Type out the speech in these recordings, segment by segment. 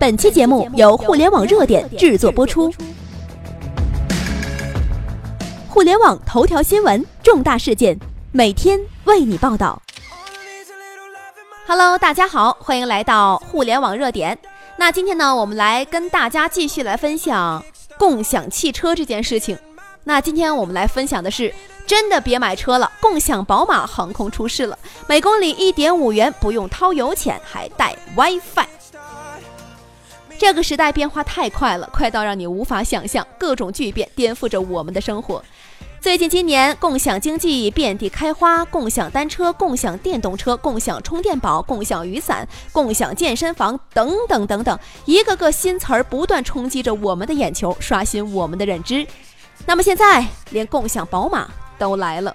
本期节目由互联网热点制作播出。互联网头条新闻，重大事件，每天为你报道。Hello，大家好，欢迎来到互联网热点。那今天呢，我们来跟大家继续来分享共享汽车这件事情。那今天我们来分享的是，真的别买车了，共享宝马航空出事了，每公里一点五元，不用掏油钱，还带 WiFi。这个时代变化太快了，快到让你无法想象，各种巨变颠覆着我们的生活。最近今年，共享经济遍地开花，共享单车、共享电动车、共享充电宝、共享雨伞、共享健身房等等等等，一个个新词儿不断冲击着我们的眼球，刷新我们的认知。那么现在，连共享宝马都来了。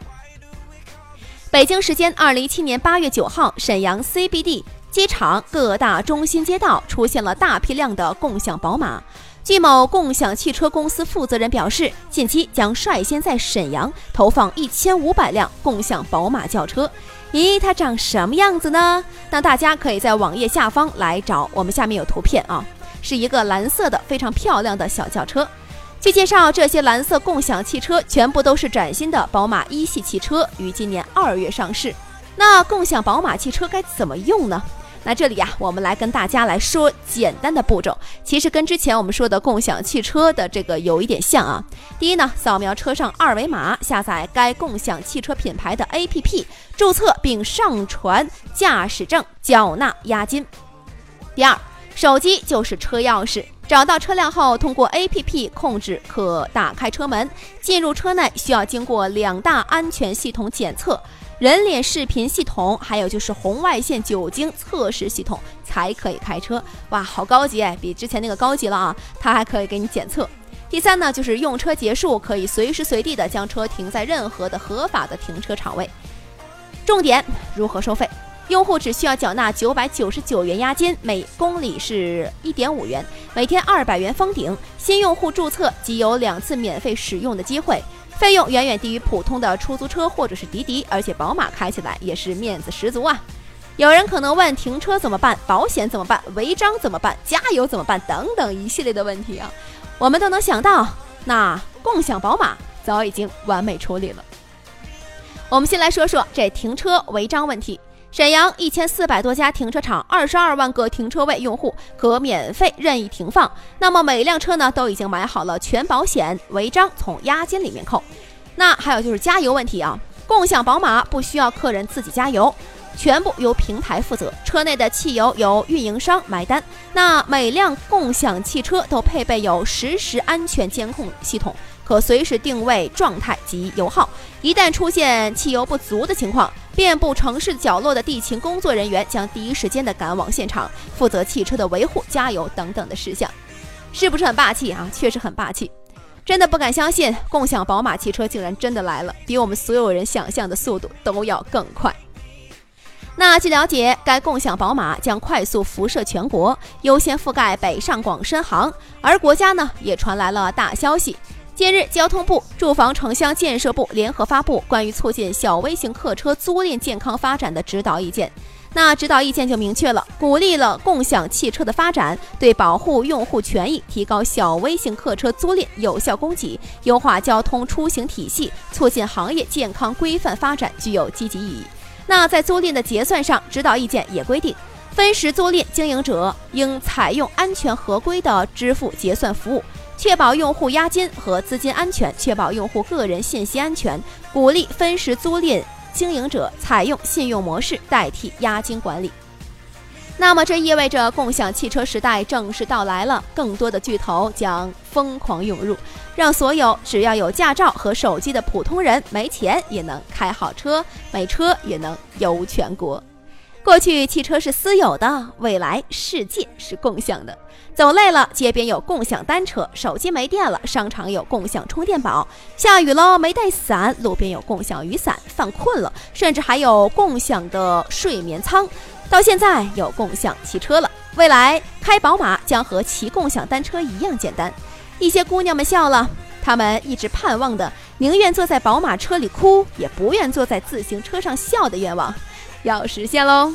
北京时间二零一七年八月九号，沈阳 CBD。机场各大中心街道出现了大批量的共享宝马。据某共享汽车公司负责人表示，近期将率先在沈阳投放一千五百辆共享宝马轿车。咦，它长什么样子呢？那大家可以在网页下方来找，我们下面有图片啊，是一个蓝色的非常漂亮的小轿车。据介绍，这些蓝色共享汽车全部都是崭新的宝马一系汽车，于今年二月上市。那共享宝马汽车该怎么用呢？那这里呀，我们来跟大家来说简单的步骤，其实跟之前我们说的共享汽车的这个有一点像啊。第一呢，扫描车上二维码，下载该共享汽车品牌的 APP，注册并上传驾驶证，缴纳押金。第二，手机就是车钥匙，找到车辆后，通过 APP 控制可打开车门，进入车内需要经过两大安全系统检测。人脸视频系统，还有就是红外线酒精测试系统才可以开车。哇，好高级哎，比之前那个高级了啊！它还可以给你检测。第三呢，就是用车结束可以随时随地的将车停在任何的合法的停车场位。重点，如何收费？用户只需要缴纳九百九十九元押金，每公里是一点五元，每天二百元封顶。新用户注册即有两次免费使用的机会。费用远远低于普通的出租车或者是滴滴，而且宝马开起来也是面子十足啊。有人可能问：停车怎么办？保险怎么办？违章怎么办？加油怎么办？等等一系列的问题啊，我们都能想到。那共享宝马早已经完美处理了。我们先来说说这停车违章问题。沈阳一千四百多家停车场，二十二万个停车位，用户可免费任意停放。那么每辆车呢，都已经买好了全保险，违章从押金里面扣。那还有就是加油问题啊，共享宝马不需要客人自己加油，全部由平台负责，车内的汽油由运营商买单。那每辆共享汽车都配备有实时安全监控系统。可随时定位状态及油耗，一旦出现汽油不足的情况，遍布城市角落的地勤工作人员将第一时间的赶往现场，负责汽车的维护、加油等等的事项，是不是很霸气啊？确实很霸气，真的不敢相信，共享宝马汽车竟然真的来了，比我们所有人想象的速度都要更快。那据了解，该共享宝马将快速辐射全国，优先覆盖北上广深杭，而国家呢也传来了大消息。近日，交通部、住房城乡建设部联合发布关于促进小微型客车租赁健康发展的指导意见。那指导意见就明确了，鼓励了共享汽车的发展，对保护用户权益、提高小微型客车租赁有效供给、优化交通出行体系、促进行业健康规范发展具有积极意义。那在租赁的结算上，指导意见也规定，分时租赁经营者应采用安全合规的支付结算服务。确保用户押金和资金安全，确保用户个人信息安全，鼓励分时租赁经营者采用信用模式代替押金管理。那么，这意味着共享汽车时代正式到来了，更多的巨头将疯狂涌入，让所有只要有驾照和手机的普通人没钱也能开好车，没车也能游全国。过去汽车是私有的，未来世界是共享的。走累了，街边有共享单车；手机没电了，商场有共享充电宝；下雨了没带伞，路边有共享雨伞；犯困了，甚至还有共享的睡眠舱。到现在有共享汽车了，未来开宝马将和骑共享单车一样简单。一些姑娘们笑了，她们一直盼望的，宁愿坐在宝马车里哭，也不愿坐在自行车上笑的愿望。要实现喽！